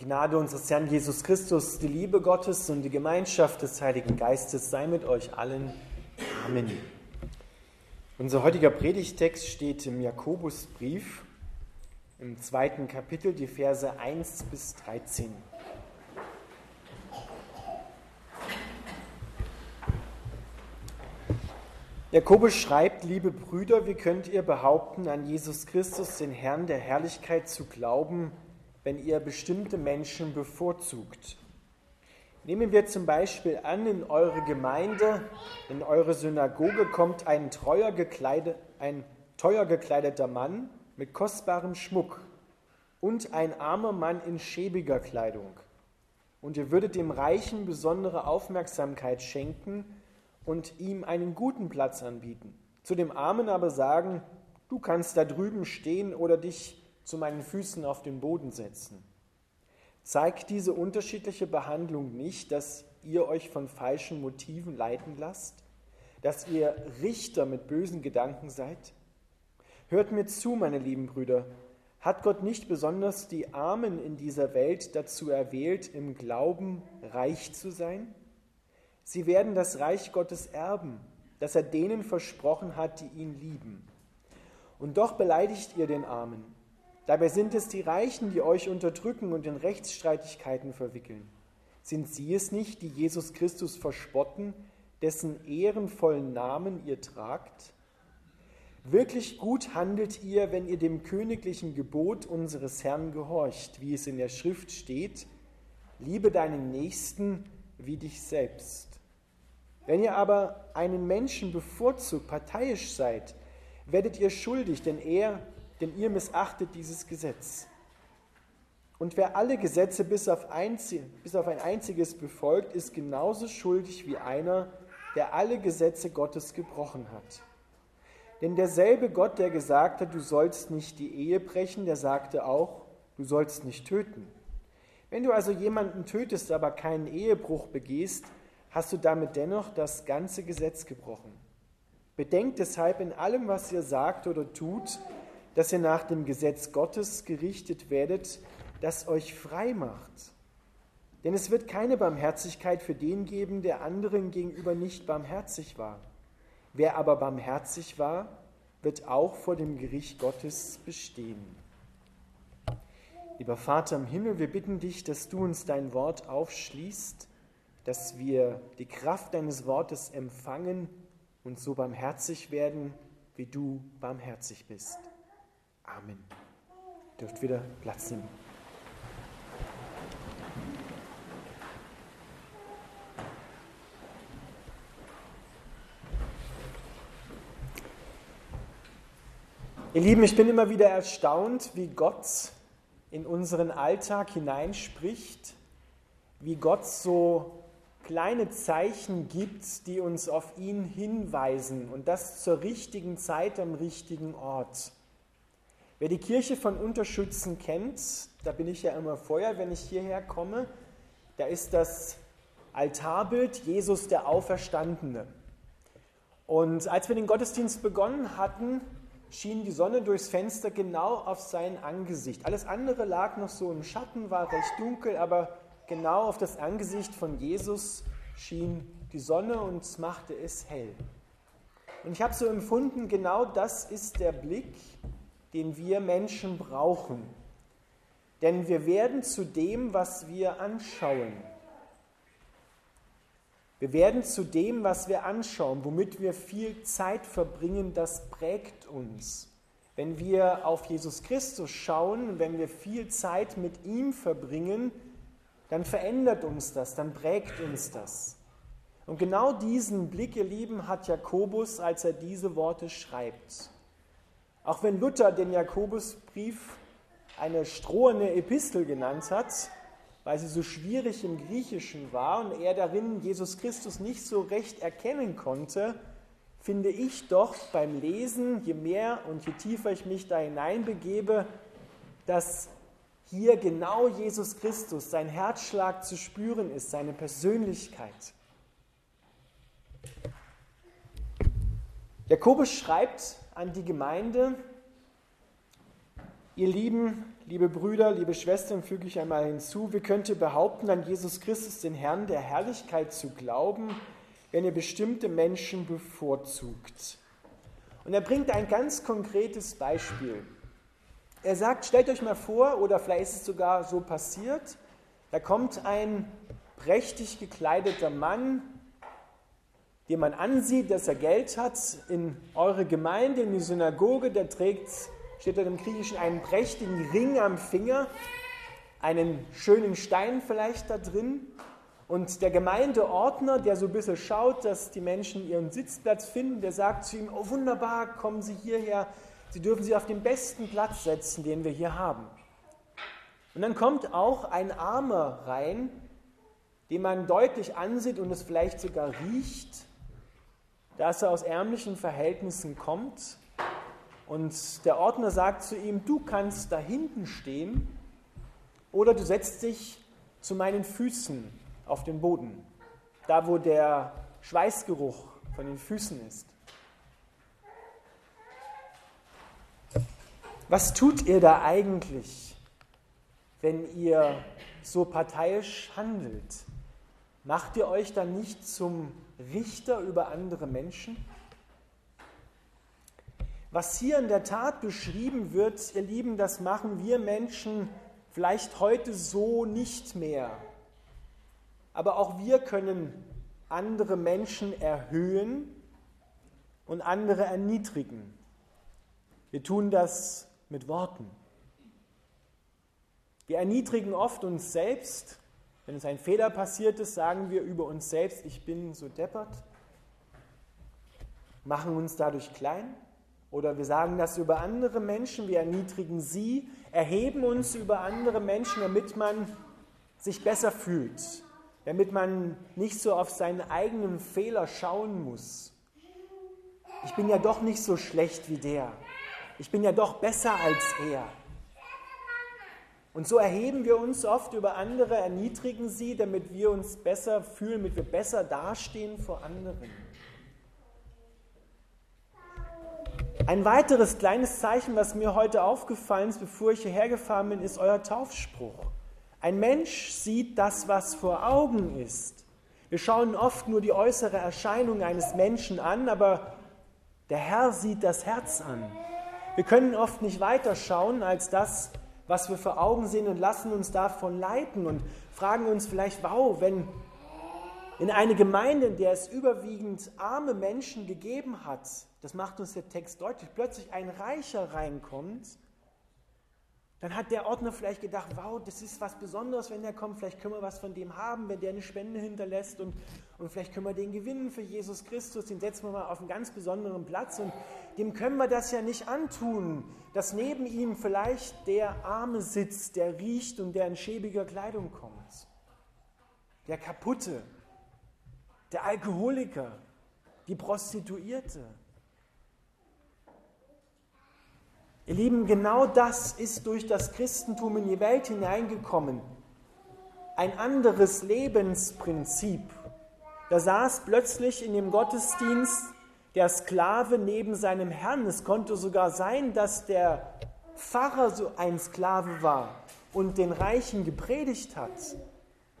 Gnade unseres Herrn Jesus Christus, die Liebe Gottes und die Gemeinschaft des Heiligen Geistes sei mit euch allen. Amen. Unser heutiger Predigtext steht im Jakobusbrief im zweiten Kapitel, die Verse 1 bis 13. Jakobus schreibt, liebe Brüder, wie könnt ihr behaupten, an Jesus Christus, den Herrn der Herrlichkeit, zu glauben, wenn ihr bestimmte Menschen bevorzugt? Nehmen wir zum Beispiel an, in eure Gemeinde, in eure Synagoge kommt ein, treuer gekleidet, ein teuer gekleideter Mann mit kostbarem Schmuck und ein armer Mann in schäbiger Kleidung. Und ihr würdet dem Reichen besondere Aufmerksamkeit schenken, und ihm einen guten Platz anbieten. Zu dem Armen aber sagen, du kannst da drüben stehen oder dich zu meinen Füßen auf den Boden setzen. Zeigt diese unterschiedliche Behandlung nicht, dass ihr euch von falschen Motiven leiten lasst? Dass ihr Richter mit bösen Gedanken seid? Hört mir zu, meine lieben Brüder. Hat Gott nicht besonders die Armen in dieser Welt dazu erwählt, im Glauben reich zu sein? Sie werden das Reich Gottes erben, das er denen versprochen hat, die ihn lieben. Und doch beleidigt ihr den Armen. Dabei sind es die Reichen, die euch unterdrücken und in Rechtsstreitigkeiten verwickeln. Sind sie es nicht, die Jesus Christus verspotten, dessen ehrenvollen Namen ihr tragt? Wirklich gut handelt ihr, wenn ihr dem königlichen Gebot unseres Herrn gehorcht, wie es in der Schrift steht, liebe deinen Nächsten wie dich selbst. Wenn ihr aber einen Menschen bevorzugt, parteiisch seid, werdet ihr schuldig, denn er, denn ihr missachtet dieses Gesetz. Und wer alle Gesetze bis auf, einzig, bis auf ein einziges befolgt, ist genauso schuldig wie einer, der alle Gesetze Gottes gebrochen hat. Denn derselbe Gott, der gesagt hat, du sollst nicht die Ehe brechen, der sagte auch, du sollst nicht töten. Wenn du also jemanden tötest, aber keinen Ehebruch begehst, hast du damit dennoch das ganze Gesetz gebrochen. Bedenkt deshalb in allem, was ihr sagt oder tut, dass ihr nach dem Gesetz Gottes gerichtet werdet, das euch frei macht. Denn es wird keine Barmherzigkeit für den geben, der anderen gegenüber nicht barmherzig war. Wer aber barmherzig war, wird auch vor dem Gericht Gottes bestehen. Lieber Vater im Himmel, wir bitten dich, dass du uns dein Wort aufschließt dass wir die Kraft deines Wortes empfangen und so barmherzig werden, wie du barmherzig bist. Amen. Ihr dürft wieder Platz nehmen. Ihr Lieben, ich bin immer wieder erstaunt, wie Gott in unseren Alltag hineinspricht, wie Gott so kleine Zeichen gibt, die uns auf ihn hinweisen und das zur richtigen Zeit am richtigen Ort. Wer die Kirche von Unterschützen kennt, da bin ich ja immer vorher, wenn ich hierher komme, da ist das Altarbild Jesus der Auferstandene. Und als wir den Gottesdienst begonnen hatten, schien die Sonne durchs Fenster genau auf sein Angesicht. Alles andere lag noch so im Schatten, war recht dunkel, aber genau auf das Angesicht von Jesus schien die Sonne und machte es hell. Und ich habe so empfunden, genau das ist der Blick, den wir Menschen brauchen. Denn wir werden zu dem, was wir anschauen. Wir werden zu dem, was wir anschauen, womit wir viel Zeit verbringen, das prägt uns. Wenn wir auf Jesus Christus schauen, wenn wir viel Zeit mit ihm verbringen, dann verändert uns das, dann prägt uns das. Und genau diesen Blick, ihr Lieben, hat Jakobus, als er diese Worte schreibt. Auch wenn Luther den Jakobusbrief eine strohene Epistel genannt hat, weil sie so schwierig im Griechischen war und er darin Jesus Christus nicht so recht erkennen konnte, finde ich doch beim Lesen, je mehr und je tiefer ich mich da hineinbegebe, dass hier genau Jesus Christus, sein Herzschlag zu spüren ist, seine Persönlichkeit. Jakobus schreibt an die Gemeinde, ihr lieben, liebe Brüder, liebe Schwestern, füge ich einmal hinzu, wie könnt ihr behaupten, an Jesus Christus, den Herrn der Herrlichkeit zu glauben, wenn ihr bestimmte Menschen bevorzugt? Und er bringt ein ganz konkretes Beispiel. Er sagt, stellt euch mal vor, oder vielleicht ist es sogar so passiert, da kommt ein prächtig gekleideter Mann, den man ansieht, dass er Geld hat, in eure Gemeinde, in die Synagoge, der trägt, steht dort im Griechischen, einen prächtigen Ring am Finger, einen schönen Stein vielleicht da drin. Und der Gemeindeordner, der so ein bisschen schaut, dass die Menschen ihren Sitzplatz finden, der sagt zu ihm, oh wunderbar, kommen Sie hierher, Sie dürfen sich auf den besten Platz setzen, den wir hier haben. Und dann kommt auch ein Armer rein, den man deutlich ansieht und es vielleicht sogar riecht, dass er aus ärmlichen Verhältnissen kommt. Und der Ordner sagt zu ihm, du kannst da hinten stehen oder du setzt dich zu meinen Füßen auf den Boden, da wo der Schweißgeruch von den Füßen ist. Was tut ihr da eigentlich, wenn ihr so parteiisch handelt? Macht ihr euch dann nicht zum Richter über andere Menschen? Was hier in der Tat beschrieben wird, ihr Lieben, das machen wir Menschen vielleicht heute so nicht mehr. Aber auch wir können andere Menschen erhöhen und andere erniedrigen. Wir tun das mit Worten. Wir erniedrigen oft uns selbst. Wenn uns ein Fehler passiert ist, sagen wir über uns selbst, ich bin so deppert. Machen uns dadurch klein. Oder wir sagen das über andere Menschen, wir erniedrigen sie, erheben uns über andere Menschen, damit man sich besser fühlt, damit man nicht so auf seinen eigenen Fehler schauen muss. Ich bin ja doch nicht so schlecht wie der. Ich bin ja doch besser als er. Und so erheben wir uns oft über andere, erniedrigen sie, damit wir uns besser fühlen, damit wir besser dastehen vor anderen. Ein weiteres kleines Zeichen, was mir heute aufgefallen ist, bevor ich hierher gefahren bin, ist euer Taufspruch. Ein Mensch sieht das, was vor Augen ist. Wir schauen oft nur die äußere Erscheinung eines Menschen an, aber der Herr sieht das Herz an. Wir können oft nicht weiter schauen als das, was wir vor Augen sehen und lassen uns davon leiten und fragen uns vielleicht, wow, wenn in eine Gemeinde, in der es überwiegend arme Menschen gegeben hat, das macht uns der Text deutlich, plötzlich ein Reicher reinkommt, dann hat der Ordner vielleicht gedacht, wow, das ist was Besonderes, wenn der kommt, vielleicht können wir was von dem haben, wenn der eine Spende hinterlässt und, und vielleicht können wir den gewinnen für Jesus Christus, den setzen wir mal auf einen ganz besonderen Platz und dem können wir das ja nicht antun, dass neben ihm vielleicht der Arme sitzt, der riecht und der in schäbiger Kleidung kommt. Der Kaputte, der Alkoholiker, die Prostituierte. Ihr Lieben, genau das ist durch das Christentum in die Welt hineingekommen. Ein anderes Lebensprinzip. Da saß plötzlich in dem Gottesdienst der Sklave neben seinem Herrn. Es konnte sogar sein, dass der Pfarrer so ein Sklave war und den Reichen gepredigt hat.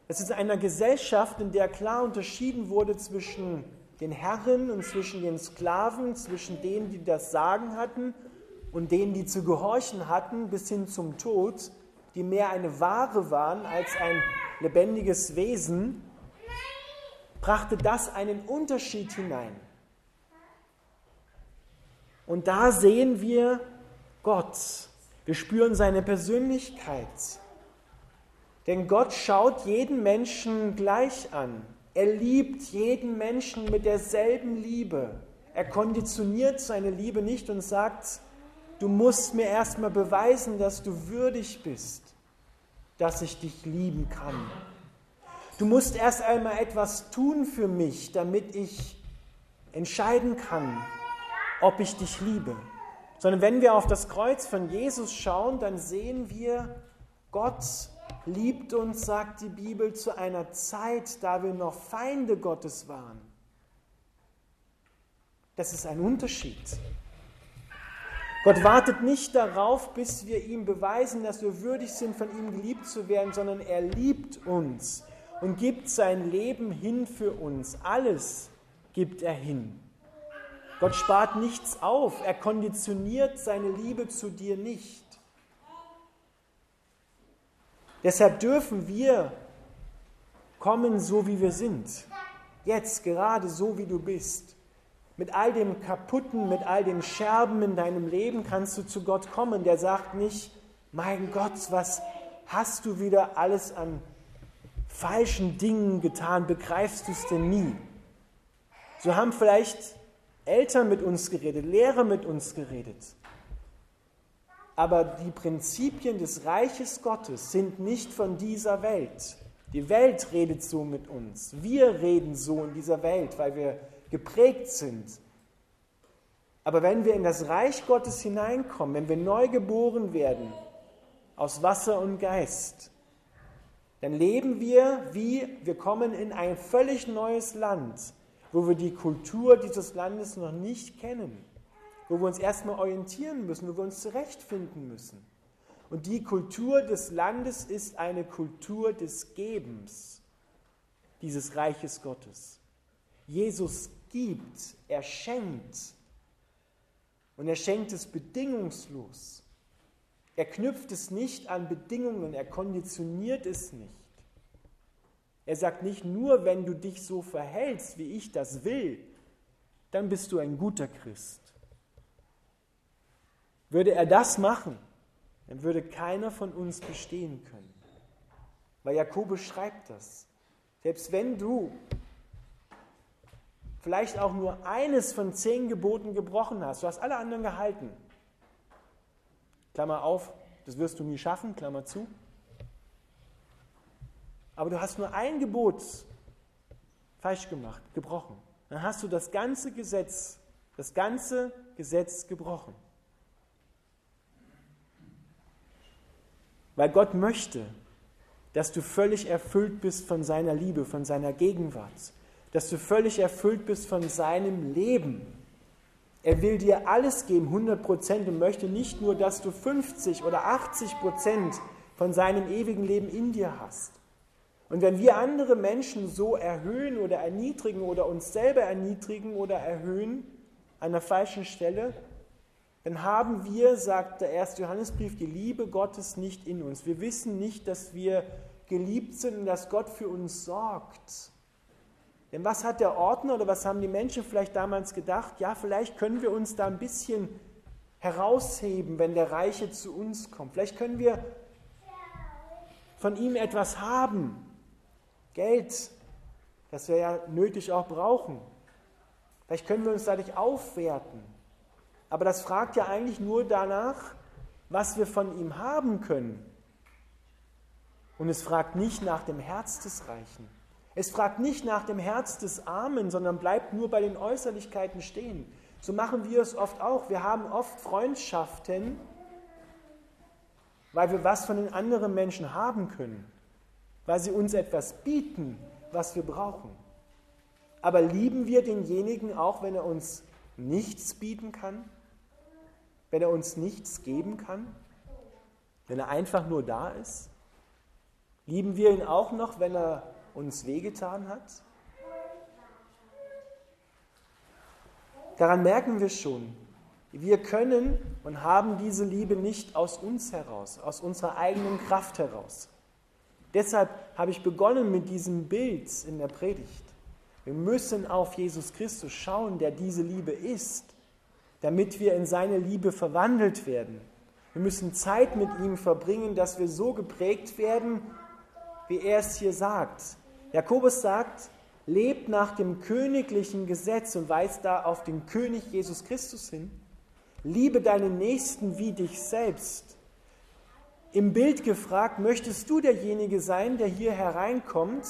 Es ist einer Gesellschaft, in der klar unterschieden wurde zwischen den Herren und zwischen den Sklaven, zwischen denen, die das Sagen hatten und denen, die zu gehorchen hatten, bis hin zum Tod, die mehr eine Ware waren als ein lebendiges Wesen, brachte das einen Unterschied hinein. Und da sehen wir Gott. Wir spüren seine Persönlichkeit. Denn Gott schaut jeden Menschen gleich an. Er liebt jeden Menschen mit derselben Liebe. Er konditioniert seine Liebe nicht und sagt, du musst mir erstmal beweisen, dass du würdig bist, dass ich dich lieben kann. Du musst erst einmal etwas tun für mich, damit ich entscheiden kann, ob ich dich liebe. Sondern wenn wir auf das Kreuz von Jesus schauen, dann sehen wir, Gott liebt uns, sagt die Bibel, zu einer Zeit, da wir noch Feinde Gottes waren. Das ist ein Unterschied. Gott wartet nicht darauf, bis wir ihm beweisen, dass wir würdig sind, von ihm geliebt zu werden, sondern er liebt uns und gibt sein Leben hin für uns. Alles gibt er hin. Gott spart nichts auf, er konditioniert seine Liebe zu dir nicht. Deshalb dürfen wir kommen, so wie wir sind. Jetzt, gerade so wie du bist. Mit all dem Kaputten, mit all den Scherben in deinem Leben kannst du zu Gott kommen. Der sagt nicht, mein Gott, was hast du wieder alles an falschen Dingen getan? Begreifst du es denn nie? So haben vielleicht Eltern mit uns geredet, Lehrer mit uns geredet. Aber die Prinzipien des Reiches Gottes sind nicht von dieser Welt. Die Welt redet so mit uns. Wir reden so in dieser Welt, weil wir geprägt sind. Aber wenn wir in das Reich Gottes hineinkommen, wenn wir neu geboren werden aus Wasser und Geist, dann leben wir wie wir kommen in ein völlig neues Land, wo wir die Kultur dieses Landes noch nicht kennen, wo wir uns erstmal orientieren müssen, wo wir uns zurechtfinden müssen. Und die Kultur des Landes ist eine Kultur des Gebens, dieses Reiches Gottes. Jesus gibt, er schenkt. Und er schenkt es bedingungslos. Er knüpft es nicht an Bedingungen, er konditioniert es nicht. Er sagt nicht nur, wenn du dich so verhältst, wie ich das will, dann bist du ein guter Christ. Würde er das machen, dann würde keiner von uns bestehen können. Weil Jakobus schreibt das. Selbst wenn du vielleicht auch nur eines von zehn Geboten gebrochen hast, du hast alle anderen gehalten, Klammer auf, das wirst du nie schaffen, Klammer zu, aber du hast nur ein Gebot falsch gemacht, gebrochen, dann hast du das ganze Gesetz, das ganze Gesetz gebrochen. Weil Gott möchte, dass du völlig erfüllt bist von seiner Liebe, von seiner Gegenwart dass du völlig erfüllt bist von seinem Leben. Er will dir alles geben, 100 Prozent, und möchte nicht nur, dass du 50 oder 80 Prozent von seinem ewigen Leben in dir hast. Und wenn wir andere Menschen so erhöhen oder erniedrigen oder uns selber erniedrigen oder erhöhen an der falschen Stelle, dann haben wir, sagt der erste Johannesbrief, die Liebe Gottes nicht in uns. Wir wissen nicht, dass wir geliebt sind und dass Gott für uns sorgt. Denn was hat der Ordner oder was haben die Menschen vielleicht damals gedacht? Ja, vielleicht können wir uns da ein bisschen herausheben, wenn der Reiche zu uns kommt. Vielleicht können wir von ihm etwas haben. Geld, das wir ja nötig auch brauchen. Vielleicht können wir uns dadurch aufwerten. Aber das fragt ja eigentlich nur danach, was wir von ihm haben können. Und es fragt nicht nach dem Herz des Reichen. Es fragt nicht nach dem Herz des Armen, sondern bleibt nur bei den Äußerlichkeiten stehen. So machen wir es oft auch. Wir haben oft Freundschaften, weil wir was von den anderen Menschen haben können, weil sie uns etwas bieten, was wir brauchen. Aber lieben wir denjenigen auch, wenn er uns nichts bieten kann? Wenn er uns nichts geben kann? Wenn er einfach nur da ist? Lieben wir ihn auch noch, wenn er uns wehgetan hat? Daran merken wir schon, wir können und haben diese Liebe nicht aus uns heraus, aus unserer eigenen Kraft heraus. Deshalb habe ich begonnen mit diesem Bild in der Predigt. Wir müssen auf Jesus Christus schauen, der diese Liebe ist, damit wir in seine Liebe verwandelt werden. Wir müssen Zeit mit ihm verbringen, dass wir so geprägt werden, wie er es hier sagt. Jakobus sagt, lebt nach dem königlichen Gesetz und weist da auf den König Jesus Christus hin. Liebe deinen Nächsten wie dich selbst. Im Bild gefragt, möchtest du derjenige sein, der hier hereinkommt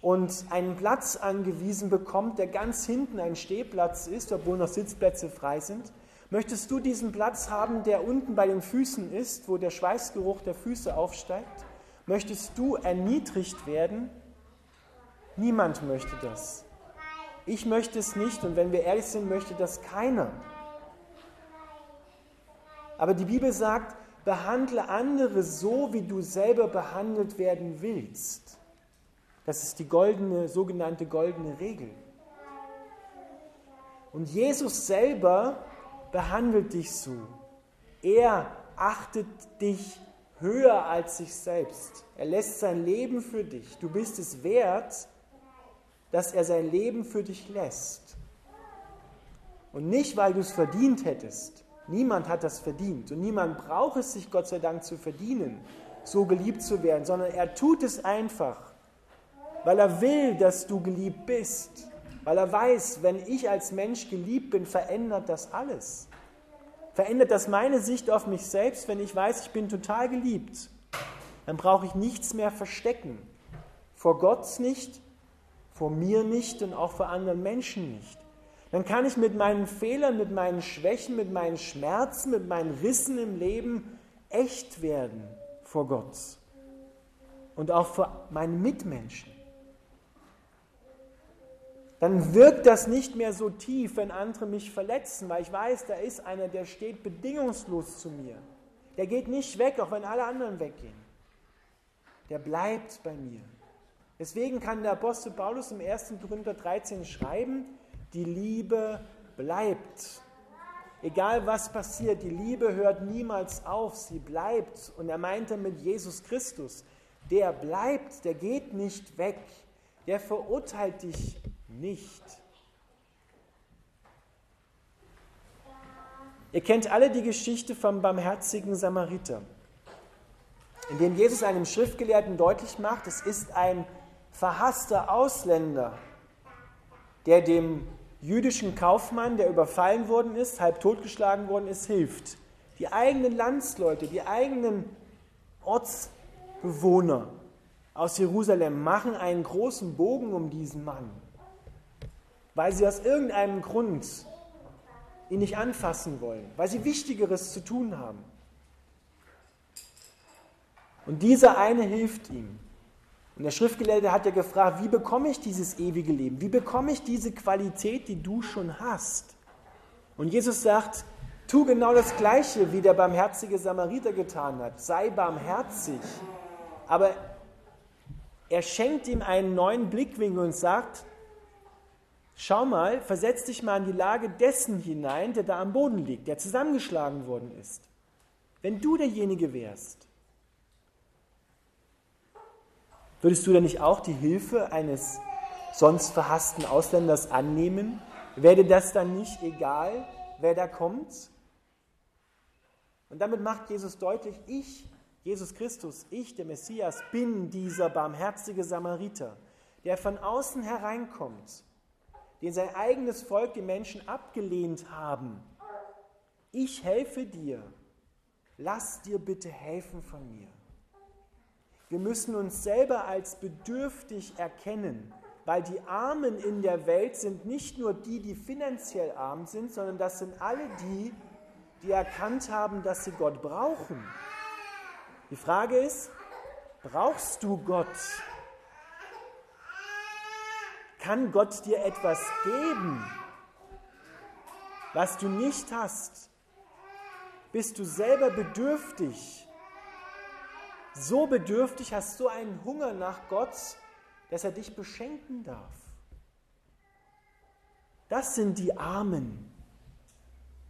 und einen Platz angewiesen bekommt, der ganz hinten ein Stehplatz ist, obwohl noch Sitzplätze frei sind? Möchtest du diesen Platz haben, der unten bei den Füßen ist, wo der Schweißgeruch der Füße aufsteigt? Möchtest du erniedrigt werden Niemand möchte das. Ich möchte es nicht und wenn wir ehrlich sind, möchte das keiner. Aber die Bibel sagt, behandle andere so, wie du selber behandelt werden willst. Das ist die goldene, sogenannte goldene Regel. Und Jesus selber behandelt dich so. Er achtet dich höher als sich selbst. Er lässt sein Leben für dich. Du bist es wert, dass er sein Leben für dich lässt. Und nicht, weil du es verdient hättest. Niemand hat das verdient und niemand braucht es sich, Gott sei Dank, zu verdienen, so geliebt zu werden, sondern er tut es einfach, weil er will, dass du geliebt bist, weil er weiß, wenn ich als Mensch geliebt bin, verändert das alles. Verändert das meine Sicht auf mich selbst, wenn ich weiß, ich bin total geliebt. Dann brauche ich nichts mehr verstecken. Vor Gott nicht, vor mir nicht und auch vor anderen Menschen nicht. Dann kann ich mit meinen Fehlern, mit meinen Schwächen, mit meinen Schmerzen, mit meinen Rissen im Leben echt werden vor Gott und auch vor meinen Mitmenschen. Dann wirkt das nicht mehr so tief, wenn andere mich verletzen, weil ich weiß, da ist einer, der steht bedingungslos zu mir. Der geht nicht weg, auch wenn alle anderen weggehen. Der bleibt bei mir. Deswegen kann der Apostel Paulus im 1. Korinther 13 schreiben, die Liebe bleibt. Egal was passiert, die Liebe hört niemals auf, sie bleibt. Und er meinte mit Jesus Christus, der bleibt, der geht nicht weg, der verurteilt dich nicht. Ihr kennt alle die Geschichte vom barmherzigen Samariter, in dem Jesus einem Schriftgelehrten deutlich macht, es ist ein verhasster Ausländer, der dem jüdischen Kaufmann, der überfallen worden ist, halb totgeschlagen worden ist, hilft. Die eigenen Landsleute, die eigenen Ortsbewohner aus Jerusalem machen einen großen Bogen um diesen Mann, weil sie aus irgendeinem Grund ihn nicht anfassen wollen, weil sie Wichtigeres zu tun haben. Und dieser eine hilft ihm. Und der Schriftgelehrte hat ja gefragt, wie bekomme ich dieses ewige Leben? Wie bekomme ich diese Qualität, die du schon hast? Und Jesus sagt, tu genau das Gleiche, wie der barmherzige Samariter getan hat. Sei barmherzig. Aber er schenkt ihm einen neuen Blickwinkel und sagt, schau mal, versetz dich mal in die Lage dessen hinein, der da am Boden liegt, der zusammengeschlagen worden ist. Wenn du derjenige wärst, Würdest du dann nicht auch die Hilfe eines sonst verhassten Ausländers annehmen? Wäre das dann nicht egal, wer da kommt? Und damit macht Jesus deutlich, ich, Jesus Christus, ich, der Messias, bin dieser barmherzige Samariter, der von außen hereinkommt, den sein eigenes Volk, die Menschen abgelehnt haben. Ich helfe dir. Lass dir bitte helfen von mir. Wir müssen uns selber als bedürftig erkennen, weil die Armen in der Welt sind nicht nur die, die finanziell arm sind, sondern das sind alle die, die erkannt haben, dass sie Gott brauchen. Die Frage ist, brauchst du Gott? Kann Gott dir etwas geben, was du nicht hast? Bist du selber bedürftig? So bedürftig, hast so einen Hunger nach Gott, dass er dich beschenken darf. Das sind die Armen,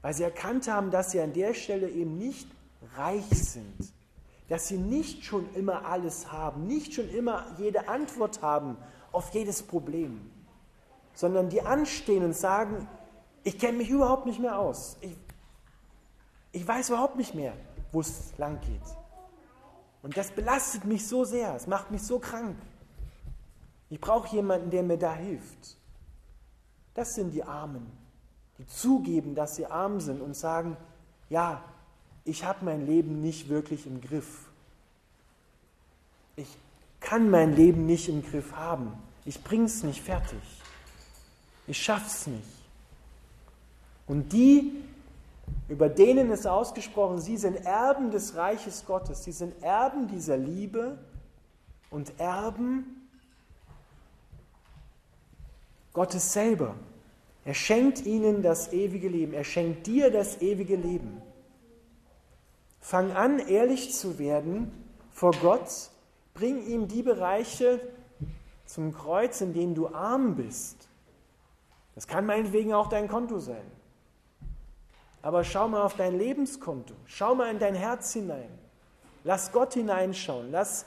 weil sie erkannt haben, dass sie an der Stelle eben nicht reich sind, dass sie nicht schon immer alles haben, nicht schon immer jede Antwort haben auf jedes Problem, sondern die anstehen und sagen, ich kenne mich überhaupt nicht mehr aus. Ich, ich weiß überhaupt nicht mehr, wo es lang geht. Und das belastet mich so sehr, es macht mich so krank. Ich brauche jemanden, der mir da hilft. Das sind die Armen, die zugeben, dass sie arm sind und sagen, ja, ich habe mein Leben nicht wirklich im Griff. Ich kann mein Leben nicht im Griff haben. Ich bringe es nicht fertig. Ich schaffe es nicht. Und die über denen ist ausgesprochen, sie sind Erben des Reiches Gottes, sie sind Erben dieser Liebe und Erben Gottes selber. Er schenkt ihnen das ewige Leben, er schenkt dir das ewige Leben. Fang an, ehrlich zu werden vor Gott. Bring ihm die Bereiche zum Kreuz, in denen du arm bist. Das kann meinetwegen auch dein Konto sein. Aber schau mal auf dein Lebenskonto. Schau mal in dein Herz hinein. Lass Gott hineinschauen. Lass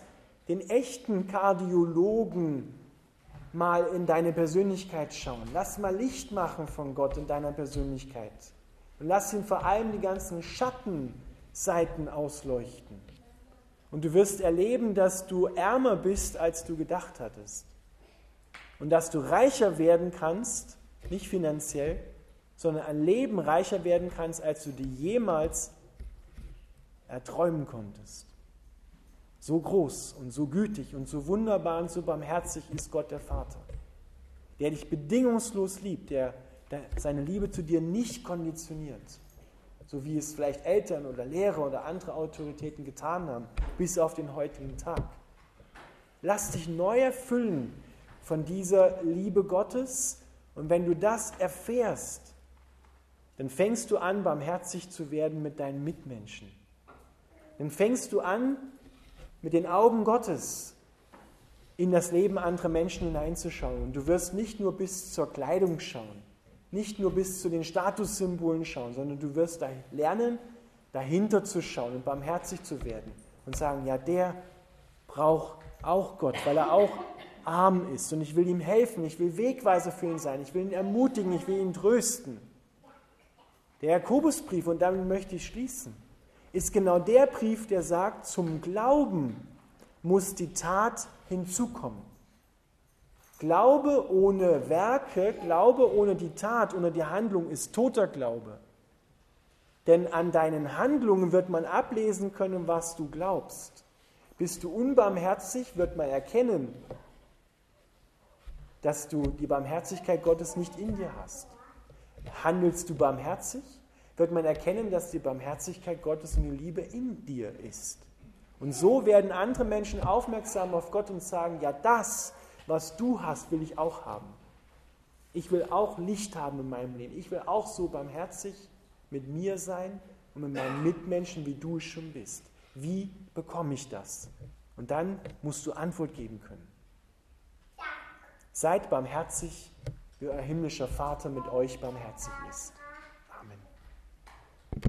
den echten Kardiologen mal in deine Persönlichkeit schauen. Lass mal Licht machen von Gott in deiner Persönlichkeit. Und lass ihn vor allem die ganzen Schatten Seiten ausleuchten. Und du wirst erleben, dass du ärmer bist, als du gedacht hattest. Und dass du reicher werden kannst, nicht finanziell, sondern ein Leben reicher werden kannst, als du dir jemals erträumen konntest. So groß und so gütig und so wunderbar und so barmherzig ist Gott der Vater, der dich bedingungslos liebt, der, der seine Liebe zu dir nicht konditioniert so wie es vielleicht Eltern oder Lehrer oder andere Autoritäten getan haben, bis auf den heutigen Tag. Lass dich neu erfüllen von dieser Liebe Gottes und wenn du das erfährst, dann fängst du an, barmherzig zu werden mit deinen Mitmenschen. Dann fängst du an, mit den Augen Gottes in das Leben anderer Menschen hineinzuschauen. Und du wirst nicht nur bis zur Kleidung schauen, nicht nur bis zu den Statussymbolen schauen, sondern du wirst da lernen, dahinter zu schauen und barmherzig zu werden und sagen, ja, der braucht auch Gott, weil er auch arm ist und ich will ihm helfen, ich will Wegweiser für ihn sein, ich will ihn ermutigen, ich will ihn trösten. Der Jakobusbrief, und damit möchte ich schließen, ist genau der Brief, der sagt, zum Glauben muss die Tat hinzukommen. Glaube ohne Werke, Glaube ohne die Tat, ohne die Handlung ist toter Glaube. Denn an deinen Handlungen wird man ablesen können, was du glaubst. Bist du unbarmherzig, wird man erkennen, dass du die Barmherzigkeit Gottes nicht in dir hast. Handelst du barmherzig, wird man erkennen, dass die Barmherzigkeit Gottes und die Liebe in dir ist. Und so werden andere Menschen aufmerksam auf Gott und sagen, ja, das was du hast, will ich auch haben. Ich will auch Licht haben in meinem Leben. Ich will auch so barmherzig mit mir sein und mit meinen Mitmenschen, wie du es schon bist. Wie bekomme ich das? Und dann musst du Antwort geben können. Seid barmherzig, wie euer himmlischer Vater mit euch barmherzig ist.